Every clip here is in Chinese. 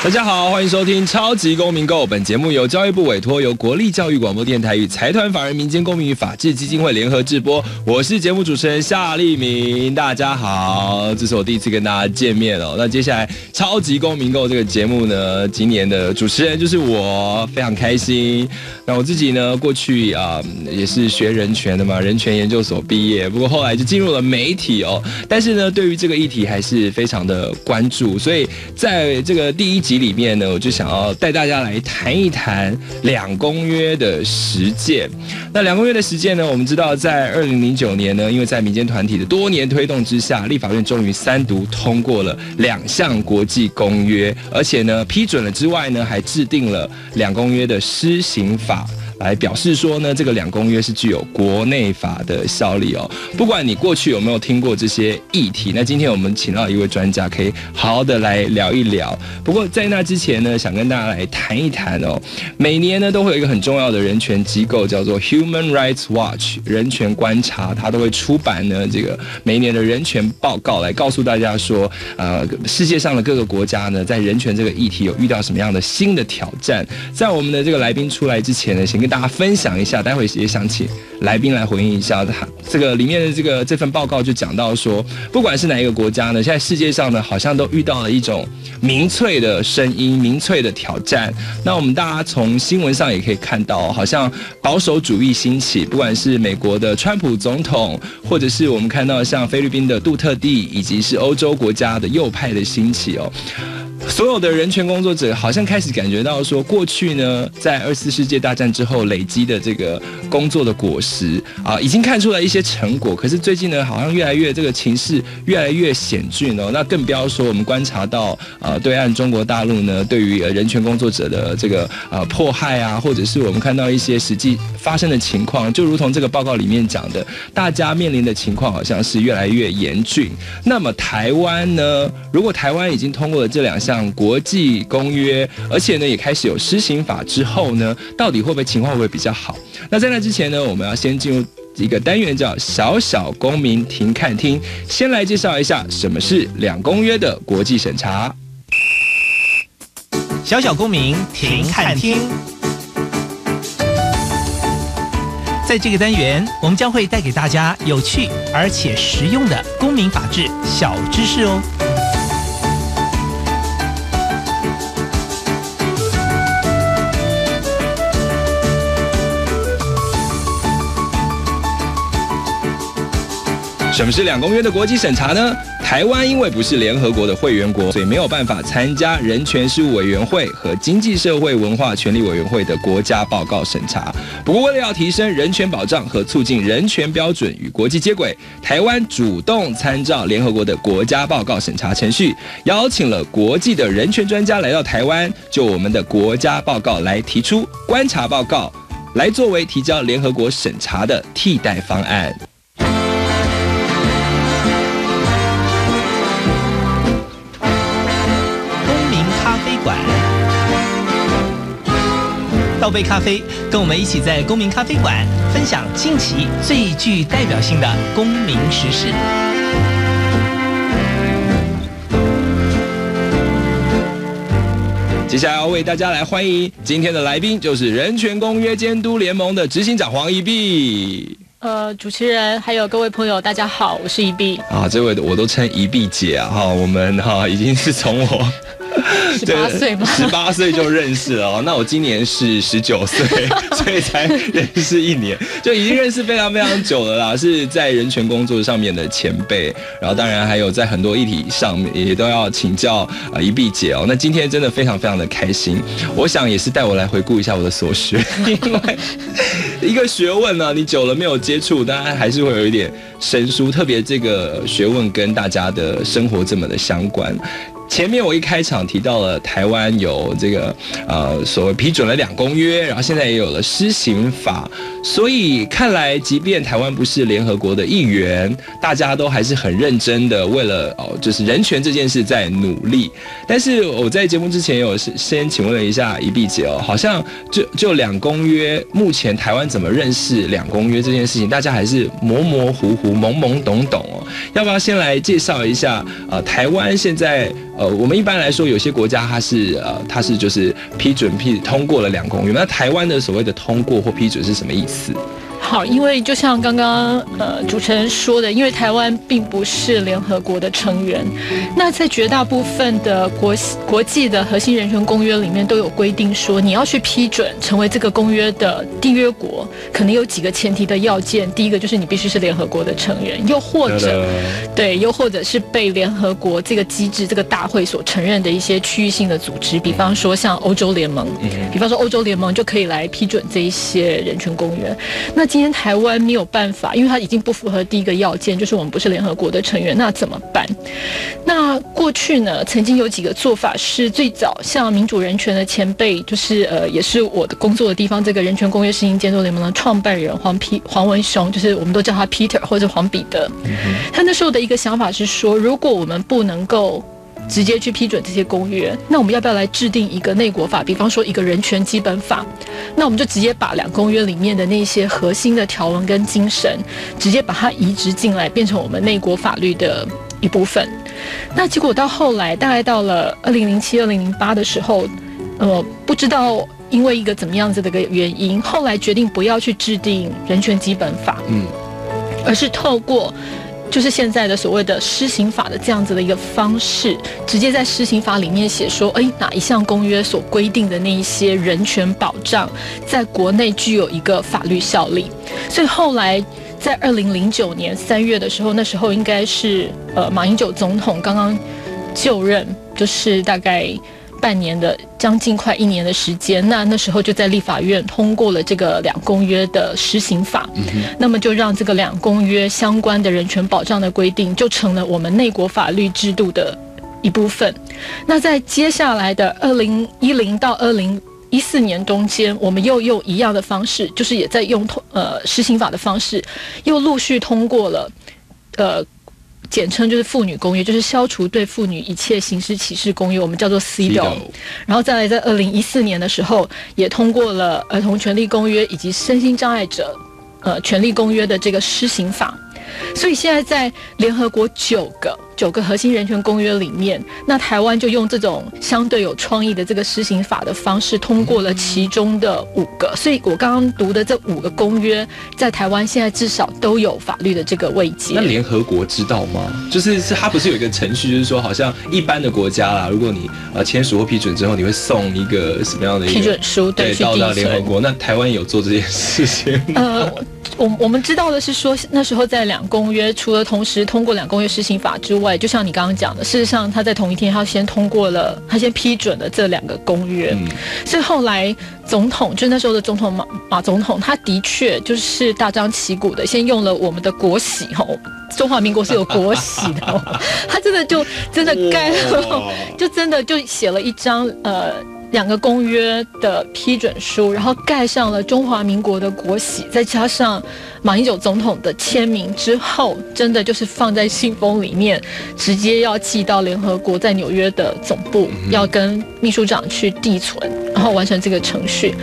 大家好，欢迎收听《超级公民购》。本节目由教育部委托，由国立教育广播电台与财团法人民间公民与法治基金会联合制播。我是节目主持人夏立明。大家好，这是我第一次跟大家见面哦。那接下来《超级公民购》这个节目呢，今年的主持人就是我，非常开心。那我自己呢，过去啊也是学人权的嘛，人权研究所毕业，不过后来就进入了媒体哦。但是呢，对于这个议题还是非常的关注，所以在这个第一。集里面呢，我就想要带大家来谈一谈两公约的实践。那两公约的实践呢，我们知道在二零零九年呢，因为在民间团体的多年推动之下，立法院终于三读通过了两项国际公约，而且呢批准了之外呢，还制定了两公约的施行法。来表示说呢，这个两公约是具有国内法的效力哦。不管你过去有没有听过这些议题，那今天我们请到一位专家，可以好好的来聊一聊。不过在那之前呢，想跟大家来谈一谈哦。每年呢都会有一个很重要的人权机构叫做 Human Rights Watch 人权观察，它都会出版呢这个每年的人权报告，来告诉大家说，呃，世界上的各个国家呢在人权这个议题有遇到什么样的新的挑战。在我们的这个来宾出来之前呢，先跟大家分享一下，待会也想请来宾来回应一下。他这个里面的这个这份报告就讲到说，不管是哪一个国家呢，现在世界上呢，好像都遇到了一种民粹的声音、民粹的挑战。那我们大家从新闻上也可以看到，好像保守主义兴起，不管是美国的川普总统，或者是我们看到像菲律宾的杜特地，以及是欧洲国家的右派的兴起哦。所有的人权工作者好像开始感觉到说，过去呢，在二次世界大战之后累积的这个工作的果实啊，已经看出来一些成果。可是最近呢，好像越来越这个情势越来越险峻哦。那更不要说我们观察到啊，对岸中国大陆呢，对于人权工作者的这个呃迫害啊，或者是我们看到一些实际发生的情况，就如同这个报告里面讲的，大家面临的情况好像是越来越严峻。那么台湾呢，如果台湾已经通过了这两项。像国际公约，而且呢也开始有施行法之后呢，到底会不会情况会会比较好？那在那之前呢，我们要先进入一个单元叫“小小公民庭看厅”，先来介绍一下什么是两公约的国际审查。小小公民庭看厅，在这个单元，我们将会带给大家有趣而且实用的公民法治小知识哦。什么是两公约的国际审查呢？台湾因为不是联合国的会员国，所以没有办法参加人权事务委员会和经济社会文化权利委员会的国家报告审查。不过，为了要提升人权保障和促进人权标准与国际接轨，台湾主动参照联合国的国家报告审查程序，邀请了国际的人权专家来到台湾，就我们的国家报告来提出观察报告，来作为提交联合国审查的替代方案。倒杯咖啡，跟我们一起在公民咖啡馆分享近期最具代表性的公民时事。接下来要为大家来欢迎今天的来宾，就是人权公约监督联盟的执行长黄一碧。呃，主持人还有各位朋友，大家好，我是一碧。啊，这位我都称一碧姐啊，哈，我们哈已经是从我。十八岁吗？十八岁就认识了哦。那我今年是十九岁，所以才认识一年，就已经认识非常非常久了啦。是在人权工作上面的前辈，然后当然还有在很多议题上面也都要请教啊一碧姐哦。那今天真的非常非常的开心，我想也是带我来回顾一下我的所学，因 为一个学问呢，你久了没有接触，当然还是会有一点生疏。特别这个学问跟大家的生活这么的相关。前面我一开场提到了台湾有这个呃所谓批准了两公约，然后现在也有了施行法，所以看来即便台湾不是联合国的一员，大家都还是很认真的为了哦就是人权这件事在努力。但是我在节目之前有先请问了一下一碧姐哦，好像就就两公约，目前台湾怎么认识两公约这件事情，大家还是模模糊糊、懵懵懂懂哦。要不要先来介绍一下呃台湾现在？呃，我们一般来说，有些国家它是呃，它是就是批准批通过了两公约。那台湾的所谓的通过或批准是什么意？四好，因为就像刚刚呃主持人说的，因为台湾并不是联合国的成员，那在绝大部分的国国际的核心人权公约里面都有规定说，你要去批准成为这个公约的缔约国，可能有几个前提的要件。第一个就是你必须是联合国的成员，又或者对，又或者是被联合国这个机制、这个大会所承认的一些区域性的组织，比方说像欧洲联盟，比方说欧洲联盟就可以来批准这一些人权公约。那今今天台湾没有办法，因为它已经不符合第一个要件，就是我们不是联合国的成员，那怎么办？那过去呢，曾经有几个做法是最早像民主人权的前辈，就是呃，也是我的工作的地方，这个人权公约实行监督联盟的创办人黄皮黄文雄，就是我们都叫他 Peter 或者黄彼得。他那时候的一个想法是说，如果我们不能够。直接去批准这些公约，那我们要不要来制定一个内国法？比方说一个人权基本法，那我们就直接把两公约里面的那些核心的条文跟精神，直接把它移植进来，变成我们内国法律的一部分。那结果到后来，大概到了二零零七、二零零八的时候，呃，不知道因为一个怎么样子的一个原因，后来决定不要去制定人权基本法，嗯，而是透过。就是现在的所谓的施行法的这样子的一个方式，直接在施行法里面写说，哎，哪一项公约所规定的那一些人权保障，在国内具有一个法律效力。所以后来在二零零九年三月的时候，那时候应该是呃马英九总统刚刚就任，就是大概。半年的将近快一年的时间，那那时候就在立法院通过了这个两公约的施行法，那么就让这个两公约相关的人权保障的规定就成了我们内国法律制度的一部分。那在接下来的二零一零到二零一四年中间，我们又用一样的方式，就是也在用通呃施行法的方式，又陆续通过了呃。简称就是妇女公约，就是消除对妇女一切形式歧视公约，我们叫做 CEDAW。然后再来，在二零一四年的时候，也通过了儿童权利公约以及身心障碍者呃权利公约的这个施行法。所以现在在联合国九个。九个核心人权公约里面，那台湾就用这种相对有创意的这个施行法的方式通过了其中的五个，所以我刚刚读的这五个公约，在台湾现在至少都有法律的这个位阶。那联合国知道吗？就是是它不是有一个程序，就是说好像一般的国家啦，如果你呃签署或批准之后，你会送一个什么样的一个批准书对到到联合国？那台湾有做这件事情？呃，我我们知道的是说，那时候在两公约除了同时通过两公约施行法之外。就像你刚刚讲的，事实上他在同一天，他先通过了，他先批准了这两个公约。所以后来总统，就那时候的总统马马总统，他的确就是大张旗鼓的，先用了我们的国玺哦，中华民国是有国玺的，他真的就真的盖了，就真的就写了一张呃。两个公约的批准书，然后盖上了中华民国的国玺，再加上马英九总统的签名之后，真的就是放在信封里面，直接要寄到联合国在纽约的总部，要跟秘书长去递存，然后完成这个程序。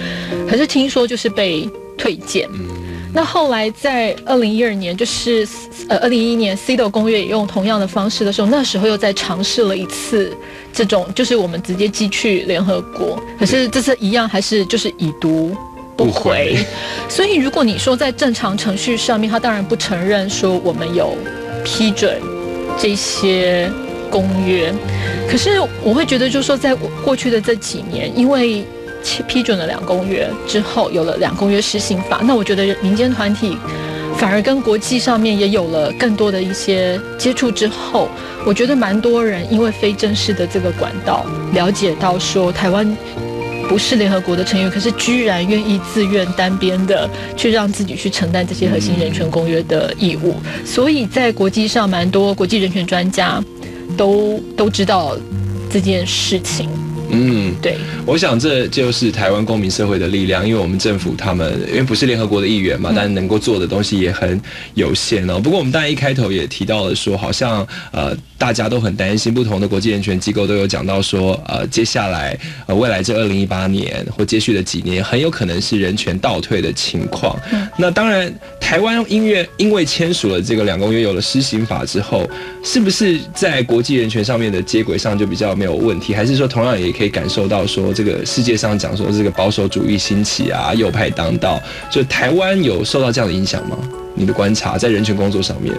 可是听说就是被退件。那后来在二零一二年，就是呃二零一一年 CEDAW 公约也用同样的方式的时候，那时候又再尝试了一次这种，就是我们直接寄去联合国，可是这次一样还是就是已读不回。所以如果你说在正常程序上面，他当然不承认说我们有批准这些公约，可是我会觉得就是说在过去的这几年，因为。批准了两公约之后，有了两公约施行法，那我觉得民间团体反而跟国际上面也有了更多的一些接触之后，我觉得蛮多人因为非正式的这个管道了解到说，台湾不是联合国的成员，可是居然愿意自愿单边的去让自己去承担这些核心人权公约的义务，所以在国际上蛮多国际人权专家都都知道。这件事情。嗯，对，我想这就是台湾公民社会的力量，因为我们政府他们因为不是联合国的议员嘛，但能够做的东西也很有限哦。不过我们当然一开头也提到了说，好像呃大家都很担心，不同的国际人权机构都有讲到说，呃接下来呃未来这二零一八年或接续的几年，很有可能是人权倒退的情况。那当然，台湾音乐因为签署了这个两公约，有了施行法之后，是不是在国际人权上面的接轨上就比较没有问题？还是说同样也可以感受到说，这个世界上讲说这个保守主义兴起啊，右派当道，就台湾有受到这样的影响吗？你的观察在人权工作上面？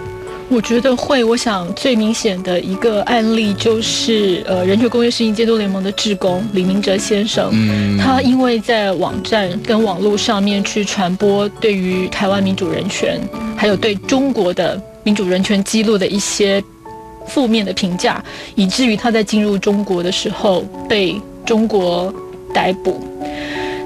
我觉得会。我想最明显的一个案例就是，呃，人权公约实行监督联盟的志工李明哲先生，嗯他因为在网站跟网络上面去传播对于台湾民主人权，还有对中国的民主人权记录的一些负面的评价，以至于他在进入中国的时候被中国逮捕。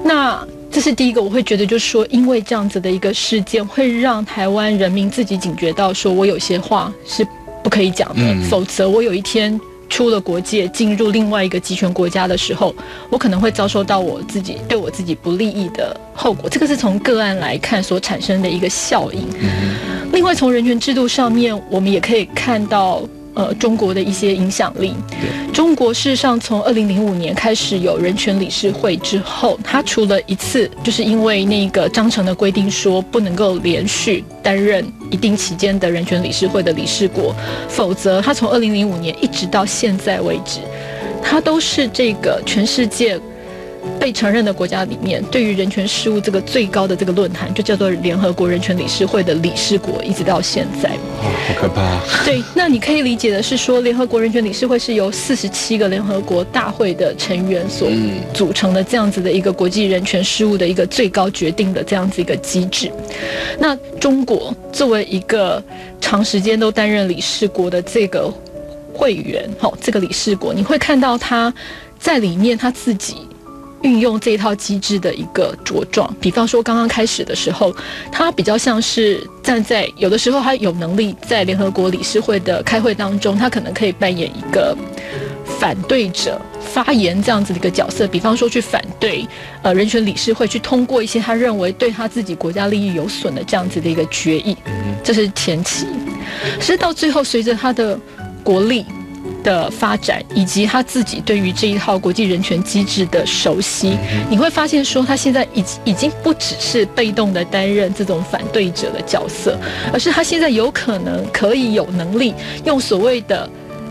那这是第一个，我会觉得就是说，因为这样子的一个事件，会让台湾人民自己警觉到，说我有些话是不可以讲的，嗯否则我有一天出了国界，进入另外一个集权国家的时候，我可能会遭受到我自己对我自己不利益的后果。这个是从个案来看所产生的一个效应。另外，从人权制度上面，我们也可以看到。呃，中国的一些影响力。中国事实上从二零零五年开始有人权理事会之后，他除了一次，就是因为那个章程的规定说不能够连续担任一定期间的人权理事会的理事国，否则他从二零零五年一直到现在为止，它都是这个全世界。被承认的国家里面，对于人权事务这个最高的这个论坛，就叫做联合国人权理事会的理事国，一直到现在。哦，好可怕！对，那你可以理解的是说，联合国人权理事会是由四十七个联合国大会的成员所嗯组成的这样子的一个国际人权事务的一个最高决定的这样子一个机制。那中国作为一个长时间都担任理事国的这个会员，好，这个理事国，你会看到他在里面他自己。运用这一套机制的一个茁壮，比方说刚刚开始的时候，他比较像是站在有的时候他有能力在联合国理事会的开会当中，他可能可以扮演一个反对者发言这样子的一个角色，比方说去反对呃人权理事会去通过一些他认为对他自己国家利益有损的这样子的一个决议，这是前期。是到最后随着他的国力。的发展，以及他自己对于这一套国际人权机制的熟悉，你会发现说，他现在已已经不只是被动的担任这种反对者的角色，而是他现在有可能可以有能力用所谓的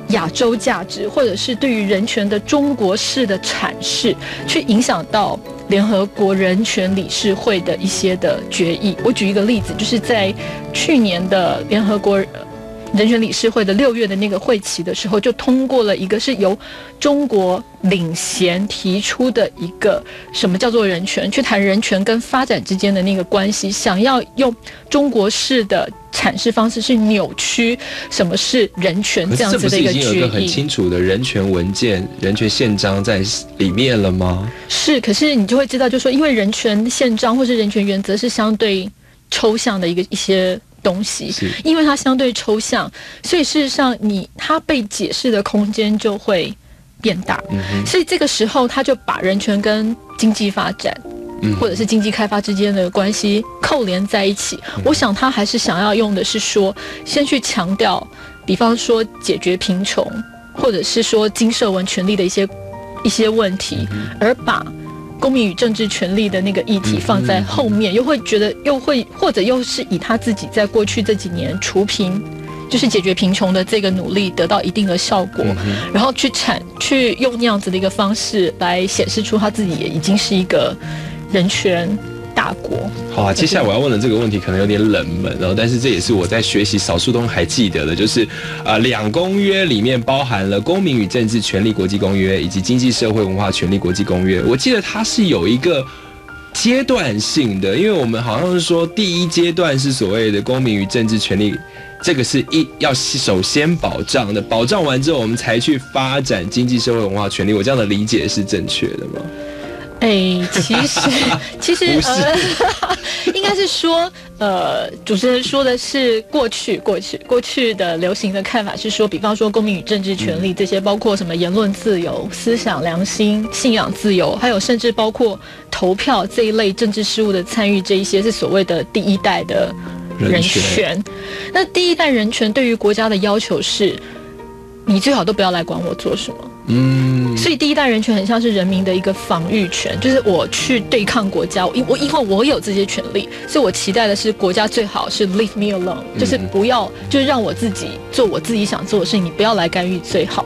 亚洲价值，或者是对于人权的中国式的阐释，去影响到联合国人权理事会的一些的决议。我举一个例子，就是在去年的联合国。人权理事会的六月的那个会期的时候，就通过了一个是由中国领衔提出的一个什么叫做人权，去谈人权跟发展之间的那个关系，想要用中国式的阐释方式去扭曲什么是人权这样子的一个决经有一个很。清楚的人权文件、人权宪章在里面了吗？是，可是你就会知道，就是说因为人权宪章或是人权原则是相对抽象的一个一些东西，因为它相对抽象，所以事实上你它被解释的空间就会变大。嗯，所以这个时候，他就把人权跟经济发展，嗯或者是经济开发之间的关系扣连在一起。嗯我想他还是想要用的是说，先去强调，比方说解决贫穷，或者是说经社文权利的一些一些问题，嗯而把。公民与政治权利的那个议题放在后面，又会觉得又会或者又是以他自己在过去这几年除贫，就是解决贫穷的这个努力得到一定的效果，然后去产去用那样子的一个方式来显示出他自己也已经是一个人权大国。好啊，接下来我要问的这个问题可能有点冷门哦，但是这也是我在学习少数都还记得的，就是啊、两公约里面包含了《公民与政治权利国际公约》以及《经济社会文化权利国际公约》。我记得它是有一个阶段性的，因为我们好像是说第一阶段是所谓的公民与政治权利。这个是一要首先保障的，保障完之后，我们才去发展经济社会文化权利。我这样的理解是正确的吗？哎，其实 其实呃，应该是说，呃，主持人说的是过去过去过去的流行的看法是说，比方说公民与政治权利这些，包括什么言论自由、思想良心、信仰自由，还有甚至包括投票这一类政治事务的参与，这一些是所谓的第一代的人权。那第一代人权对于国家的要求是，你最好都不要来管我做什么。嗯，所以第一代人权很像是人民的一个防御权，就是我去对抗国家，因我因为我有这些权利，所以我期待的是国家最好是 leave me alone，就是不要，就是让我自己做我自己想做的事情，你不要来干预最好。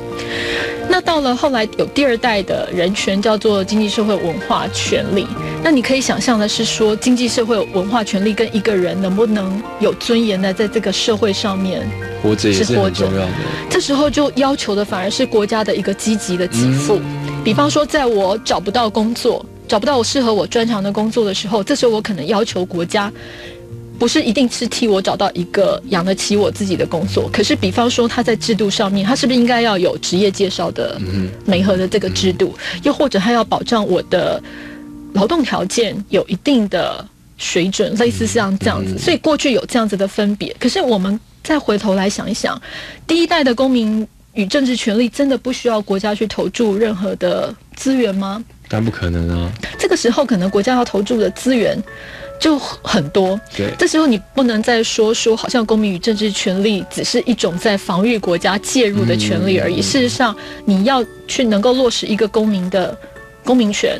那到了后来有第二代的人权，叫做经济社会文化权利。那你可以想象的是说，经济社会文化权利跟一个人能不能有尊严的在这个社会上面活着也是很重要的。这时候就要求的反而是国家的一个积极的给付。比方说，在我找不到工作、找不到我适合我专长的工作的时候，这时候我可能要求国家。不是一定是替我找到一个养得起我自己的工作，可是比方说他在制度上面，他是不是应该要有职业介绍的媒合的这个制度？又或者他要保障我的劳动条件有一定的水准，类似像这样子。所以过去有这样子的分别，可是我们再回头来想一想，第一代的公民与政治权利真的不需要国家去投注任何的资源吗？但不可能啊！这个时候可能国家要投注的资源。就很多，对，这时候你不能再说说，好像公民与政治权利只是一种在防御国家介入的权利而已。事实上，你要去能够落实一个公民的公民权，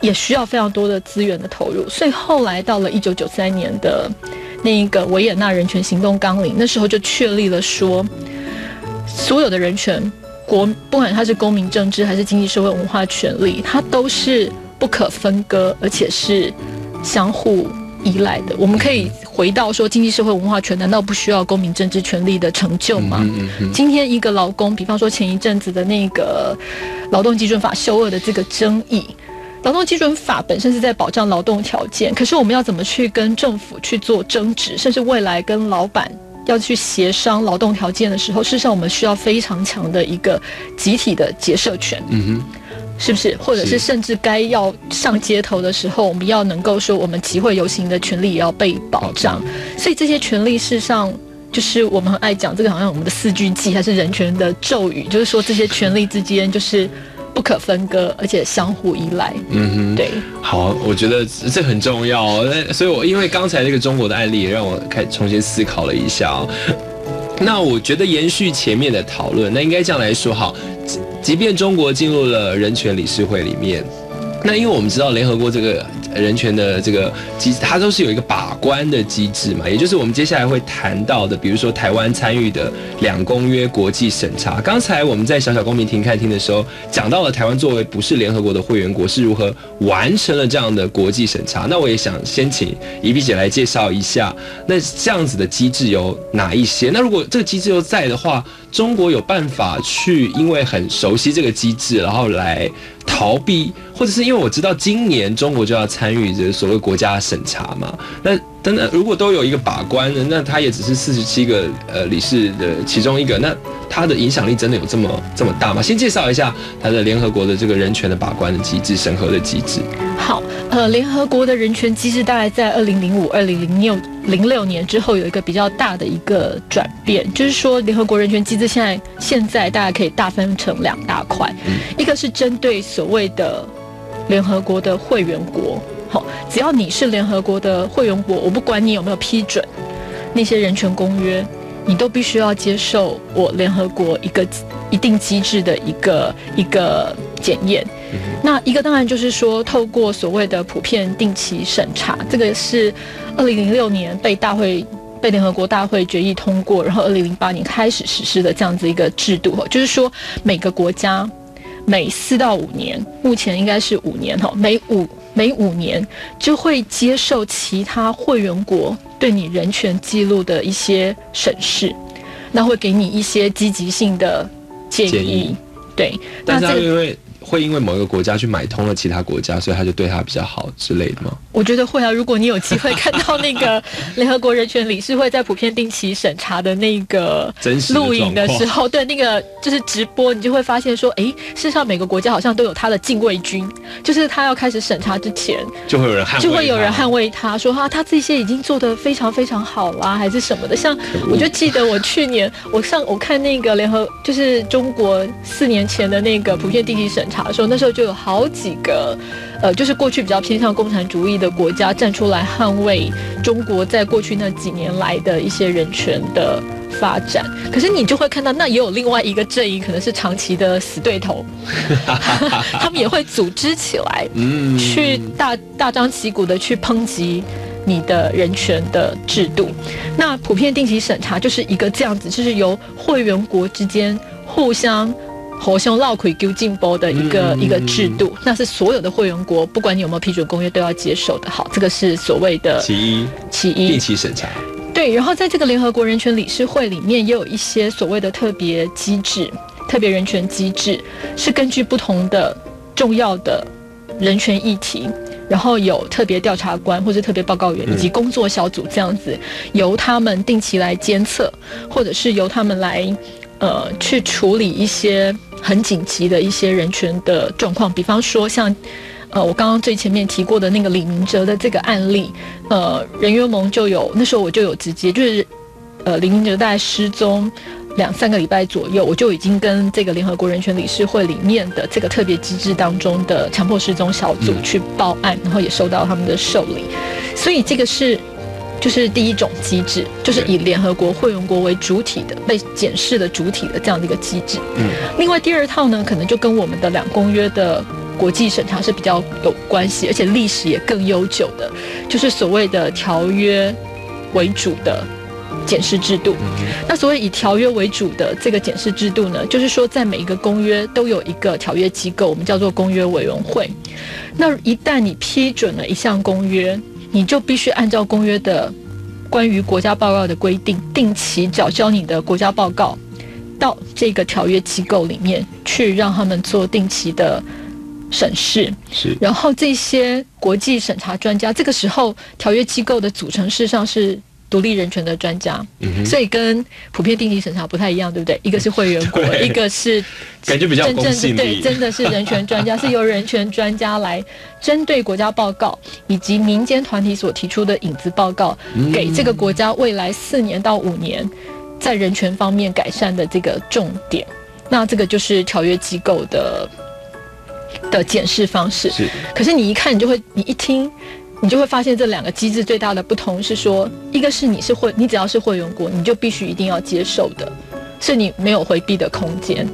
也需要非常多的资源的投入。所以后来到了一九九三年的那个维也纳人权行动纲领，那时候就确立了说，所有的人权国，不管它是公民政治还是经济社会文化权利，它都是不可分割，而且是。相互依赖的，我们可以回到说，经济社会文化权难道不需要公民政治权利的成就吗？今天一个劳工，比方说前一阵子的那个劳动基准法修恶的这个争议，劳动基准法本身是在保障劳动条件，可是我们要怎么去跟政府去做争执，甚至未来跟老板要去协商劳动条件的时候，事实上我们需要非常强的一个集体的结社权。嗯哼。是不是？或者是甚至该要上街头的时候，我们要能够说，我们集会游行的权利也要被保障。所以这些权利，事实上就是我们很爱讲这个，好像我们的四句记还是人权的咒语，就是说这些权利之间就是不可分割，而且相互依赖。嗯哼，对。好，我觉得这很重要。那所以，我因为刚才那个中国的案例，也让我开重新思考了一下。那我觉得延续前面的讨论，那应该这样来说哈。即便中国进入了人权理事会里面，那因为我们知道联合国这个。人权的这个机制，它都是有一个把关的机制嘛，也就是我们接下来会谈到的，比如说台湾参与的两公约国际审查。刚才我们在小小公民庭开庭的时候，讲到了台湾作为不是联合国的会员国是如何完成了这样的国际审查。那我也想先请怡碧姐来介绍一下，那这样子的机制有哪一些？那如果这个机制又在的话，中国有办法去，因为很熟悉这个机制，然后来。逃避，或者是因为我知道今年中国就要参与这所谓国家审查嘛？那等等，如果都有一个把关的，那他也只是四十七个呃理事的其中一个，那他的影响力真的有这么这么大吗？先介绍一下他的联合国的这个人权的把关的机制、审核的机制。好，呃，联合国的人权机制大概在二零零五、二零零六。零六年之后有一个比较大的一个转变，就是说联合国人权机制现在现在大家可以大分成两大块，一个是针对所谓的联合国的会员国，好，只要你是联合国的会员国，我不管你有没有批准那些人权公约，你都必须要接受我联合国一个一定机制的一个一个检验。那一个当然就是说透过所谓的普遍定期审查，这个是。二零零六年被大会被联合国大会决议通过，然后二零零八年开始实施的这样子一个制度，就是说每个国家每四到五年，目前应该是五年哈，每五每五年就会接受其他会员国对你人权记录的一些审视，那会给你一些积极性的建议。对，但是因为会因为某一个国家去买通了其他国家，所以他就对他比较好之类的吗？我觉得会啊，如果你有机会看到那个 联合国人权理事会在普遍定期审查的那个录影的时候，对那个就是直播，你就会发现说，哎，事实上每个国家好像都有他的禁卫军，就是他要开始审查之前，就会有人捍卫，就会有人捍卫他，说啊他这些已经做得非常非常好啦，还是什么的。像我就记得我去年我上我看那个联合就是中国四年前的那个普遍定期审查的时候，那时候就有好几个。呃，就是过去比较偏向共产主义的国家站出来捍卫中国在过去那几年来的一些人权的发展，可是你就会看到，那也有另外一个阵营，可能是长期的死对头，他们也会组织起来，嗯，去大大张旗鼓的去抨击你的人权的制度。那普遍定期审查就是一个这样子，就是由会员国之间互相。火熊绕葵丢进波的一个一个制度，那是所有的会员国，不管你有没有批准公约，都要接受的。好，这个是所谓的其一，其一定期审查。对，然后在这个联合国人权理事会里面，也有一些所谓的特别机制、特别人权机制，是根据不同的重要的人权议题，然后有特别调查官或者特别报告员以及工作小组这样子，由他们定期来监测，或者是由他们来呃去处理一些。很紧急的一些人权的状况，比方说像，呃，我刚刚最前面提过的那个李明哲的这个案例，呃，人约盟就有那时候我就有直接就是，呃，李明哲大概失踪两三个礼拜左右，我就已经跟这个联合国人权理事会里面的这个特别机制当中的强迫失踪小组去报案，然后也收到他们的受理，所以这个是。就是第一种机制，就是以联合国会员国为主体的被检视的主体的这样的一个机制。嗯，另外第二套呢，可能就跟我们的两公约的国际审查是比较有关系，而且历史也更悠久的，就是所谓的条约为主的检视制度。那所谓以条约为主的这个检视制度呢，就是说在每一个公约都有一个条约机构，我们叫做公约委员会。那一旦你批准了一项公约，你就必须按照公约的关于国家报告的规定，定期缴交你的国家报告到这个条约机构里面去，让他们做定期的审视。是，然后这些国际审查专家，这个时候条约机构的组成事实上是。独立人权的专家，所以跟普遍定期审查不太一样，对不对？一个是会员国，一个是感觉比较真正对，真的是人权专家，是由人权专家来针对国家报告以及民间团体所提出的影子报告，给这个国家未来四年到五年在人权方面改善的这个重点。那这个就是条约机构的的检视方式。是，可是你一看，你就会，你一听。你就会发现这两个机制最大的不同是说，一个是你是会，你只要是会员国，你就必须一定要接受的，是你没有回避的空间。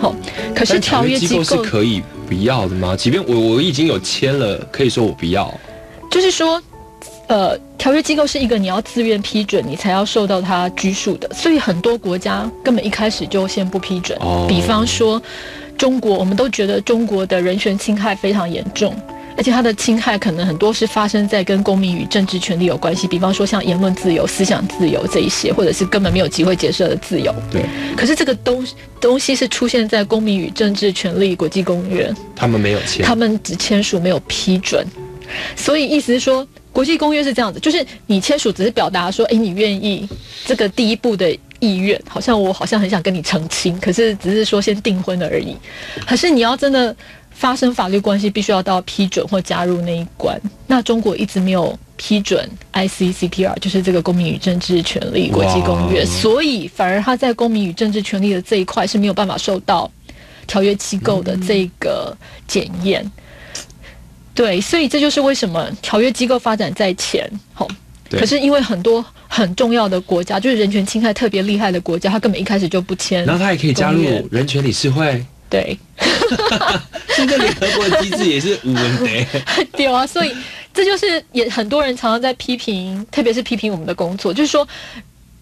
好，可是条约机构是可以不要的吗？即便我我已经有签了，可以说我不要。就是说，呃，条约机构是一个你要自愿批准，你才要受到它拘束的，所以很多国家根本一开始就先不批准。比方说，中国，我们都觉得中国的人权侵害非常严重。而且它的侵害可能很多是发生在跟公民与政治权利有关系，比方说像言论自由、思想自由这一些，或者是根本没有机会结社的自由。对。可是这个东东西是出现在公民与政治权利国际公约，他们没有签，他们只签署没有批准。所以意思是说，国际公约是这样子，就是你签署只是表达说，哎，你愿意这个第一步的意愿，好像我好像很想跟你澄清，可是只是说先订婚了而已。可是你要真的。发生法律关系必须要到批准或加入那一关，那中国一直没有批准 ICCPR，就是这个公民与政治权利国际公约，所以反而他在公民与政治权利的这一块是没有办法受到条约机构的这个检验。对，所以这就是为什么条约机构发展在前，吼，可是因为很多很重要的国家，就是人权侵害特别厉害的国家，他根本一开始就不签，然后他也可以加入人权理事会。对，现在联合国的机制也是无问题。对啊，所以这就是也很多人常常在批评，特别是批评我们的工作，就是说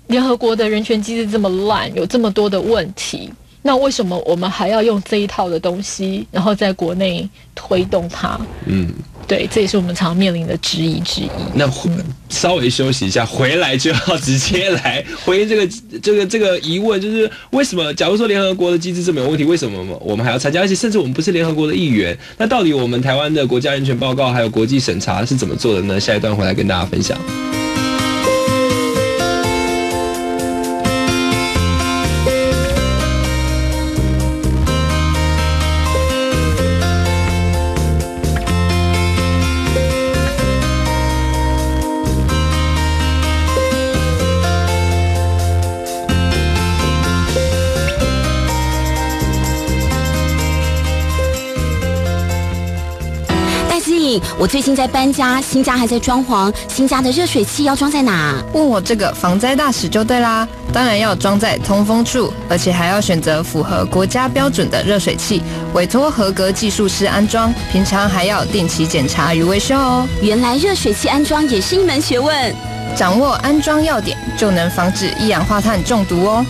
联合国的人权机制这么烂，有这么多的问题，那为什么我们还要用这一套的东西，然后在国内推动它？嗯，对，这也是我们常面临的质疑之一。那回稍微休息一下，回来就要直接来回应这个这个这个疑问，就是为什么？假如说联合国的机制这么有问题，为什么我们还要参加？而且甚至我们不是联合国的一员，那到底我们台湾的国家人权报告还有国际审查是怎么做的呢？下一段回来跟大家分享。我最近在搬家，新家还在装潢，新家的热水器要装在哪？问我这个防灾大使就对啦，当然要装在通风处，而且还要选择符合国家标准的热水器，委托合格技术师安装，平常还要定期检查与维修哦。原来热水器安装也是一门学问，掌握安装要点，就能防止一氧化碳中毒哦。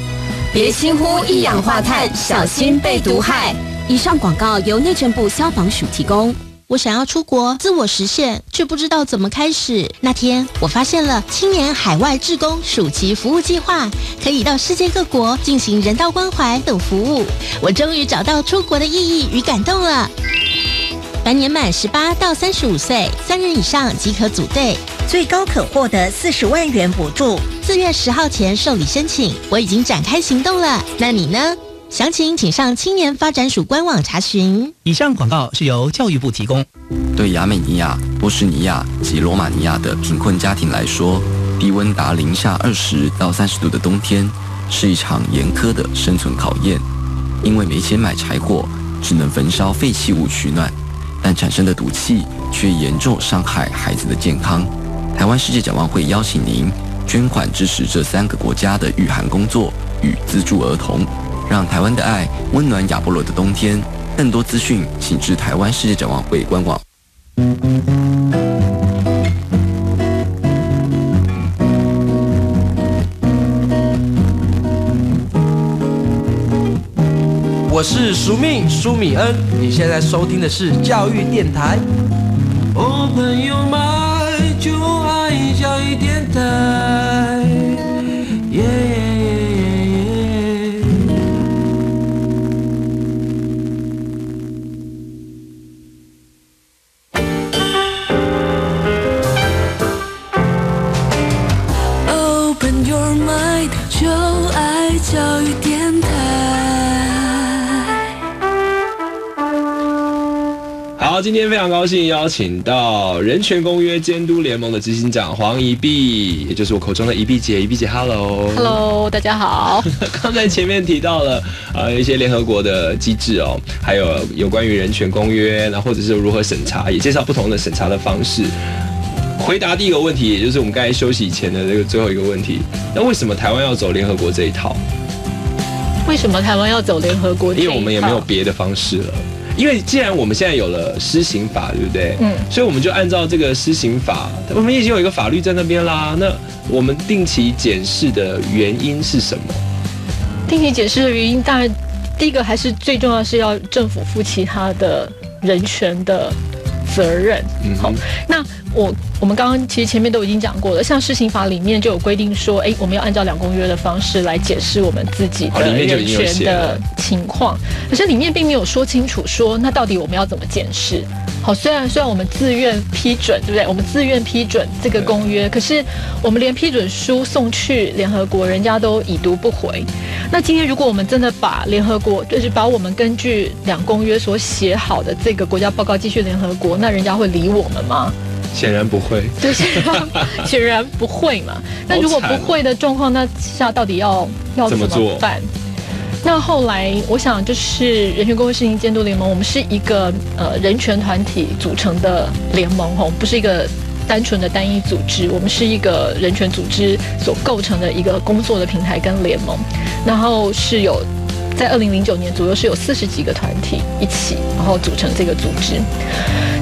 别轻忽一氧化碳，小心被毒害。以上广告由内政部消防署提供。我想要出国自我实现，却不知道怎么开始。那天我发现了青年海外志工暑期服务计划，可以到世界各国进行人道关怀等服务。我终于找到出国的意义与感动了。凡年满十八到三十五岁，三人以上即可组队，最高可获得四十万元补助。四月十号前受理申请，我已经展开行动了。那你呢？详情请上青年发展署官网查询。以上广告是由教育部提供。对亚美尼亚、波士尼亚及罗马尼亚的贫困家庭来说，低温达零下二十到三十度的冬天是一场严苛的生存考验。因为没钱买柴火，只能焚烧废弃物取暖，但产生的毒气却严重伤害孩子的健康。台湾世界展望会邀请您捐款支持这三个国家的御寒工作与资助儿童。让台湾的爱温暖亚波罗的冬天。更多资讯，请至台湾世界展望会官网。我是苏命苏米恩，你现在收听的是教育电台。Open your mind，就爱教育电台。今天非常高兴邀请到人权公约监督联盟的执行长黄怡碧，也就是我口中的怡碧姐。怡碧姐，Hello，Hello，大家好。刚才前面提到了呃一些联合国的机制哦，还有有关于人权公约，那或者是如何审查，也介绍不同的审查的方式。回答第一个问题，也就是我们刚才休息前的这个最后一个问题，那为什么台湾要走联合国这一套？为什么台湾要走联合国？因为我们也没有别的方式了。因为既然我们现在有了施行法，对不对？嗯，所以我们就按照这个施行法，我们已经有一个法律在那边啦。那我们定期检视的原因是什么？定期检视的原因，当然第一个还是最重要是要政府负起他的人权的责任。嗯，好，那。我我们刚刚其实前面都已经讲过了，像施行法里面就有规定说，哎，我们要按照两公约的方式来解释我们自己的人权的情况，可是里面并没有说清楚说，那到底我们要怎么检视？好，虽然虽然我们自愿批准，对不对？我们自愿批准这个公约，可是我们连批准书送去联合国，人家都已读不回。那今天如果我们真的把联合国，就是把我们根据两公约所写好的这个国家报告寄去联合国，那人家会理我们吗？显然不会，对，显然 不会嘛。那如果不会的状况，那下到底要要怎么办？那后来我想，就是人权公约事情监督联盟，我们是一个呃人权团体组成的联盟，吼，不是一个单纯的单一组织，我们是一个人权组织所构成的一个工作的平台跟联盟，然后是有。在二零零九年左右，是有四十几个团体一起，然后组成这个组织。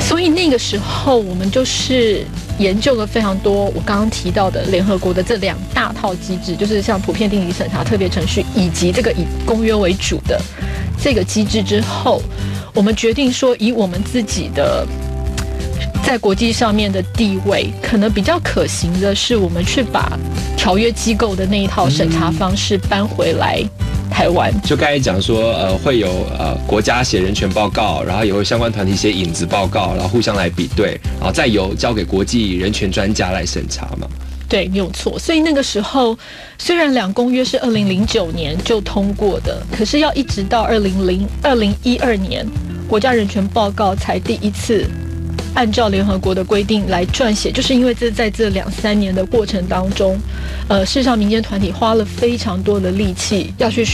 所以那个时候，我们就是研究了非常多我刚刚提到的联合国的这两大套机制，就是像普遍定理审查、特别程序，以及这个以公约为主的这个机制之后，我们决定说，以我们自己的。在国际上面的地位，可能比较可行的是，我们去把条约机构的那一套审查方式搬回来台湾。就刚才讲说，呃，会有呃国家写人权报告，然后也会相关团体写影子报告，然后互相来比对，然后再由交给国际人权专家来审查嘛。对，没有错。所以那个时候，虽然两公约是二零零九年就通过的，可是要一直到二零零二零一二年，国家人权报告才第一次按照联合国的规定来撰写。就是因为这在这两三年的过程当中，呃，事实上民间团体花了非常多的力气要去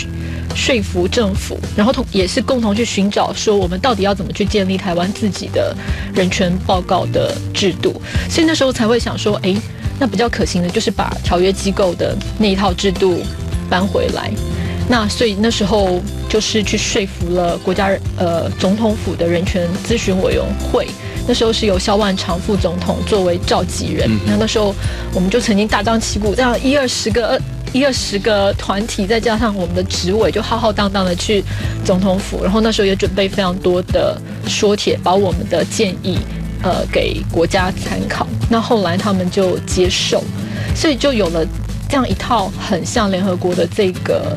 说服政府，然后同也是共同去寻找说我们到底要怎么去建立台湾自己的人权报告的制度。所以那时候才会想说，哎。那比较可行的就是把条约机构的那一套制度搬回来。那所以那时候就是去说服了国家呃总统府的人权咨询委员会。那时候是由萧万长副总统作为召集人。那那时候我们就曾经大张旗鼓，这样一二十个一二十个团体，再加上我们的执委，就浩浩荡荡的去总统府。然后那时候也准备非常多的说帖，把我们的建议。呃，给国家参考。那后来他们就接受，所以就有了这样一套很像联合国的这个